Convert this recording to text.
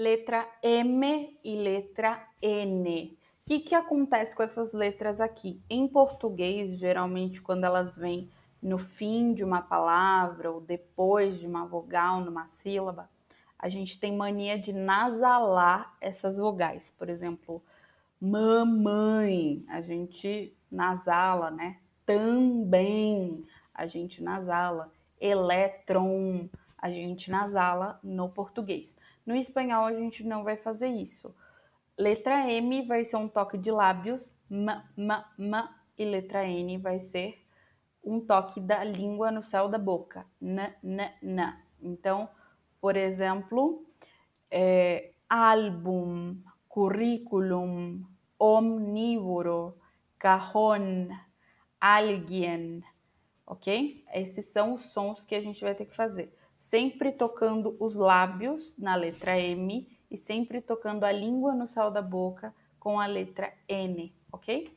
letra M e letra N. O que, que acontece com essas letras aqui? Em português, geralmente, quando elas vêm no fim de uma palavra ou depois de uma vogal, numa sílaba, a gente tem mania de nasalar essas vogais. Por exemplo, mamãe, a gente nasala, né? Também a gente nasala. Elétron, a gente nasala no português. No espanhol, a gente não vai fazer isso. Letra M vai ser um toque de lábios, m, m, m, e letra N vai ser um toque da língua no céu da boca, n, n, n. Então, por exemplo, é, álbum, currículum, omnívoro, cajón, alguien, ok? Esses são os sons que a gente vai ter que fazer. Sempre tocando os lábios na letra M e sempre tocando a língua no céu da boca com a letra N, ok?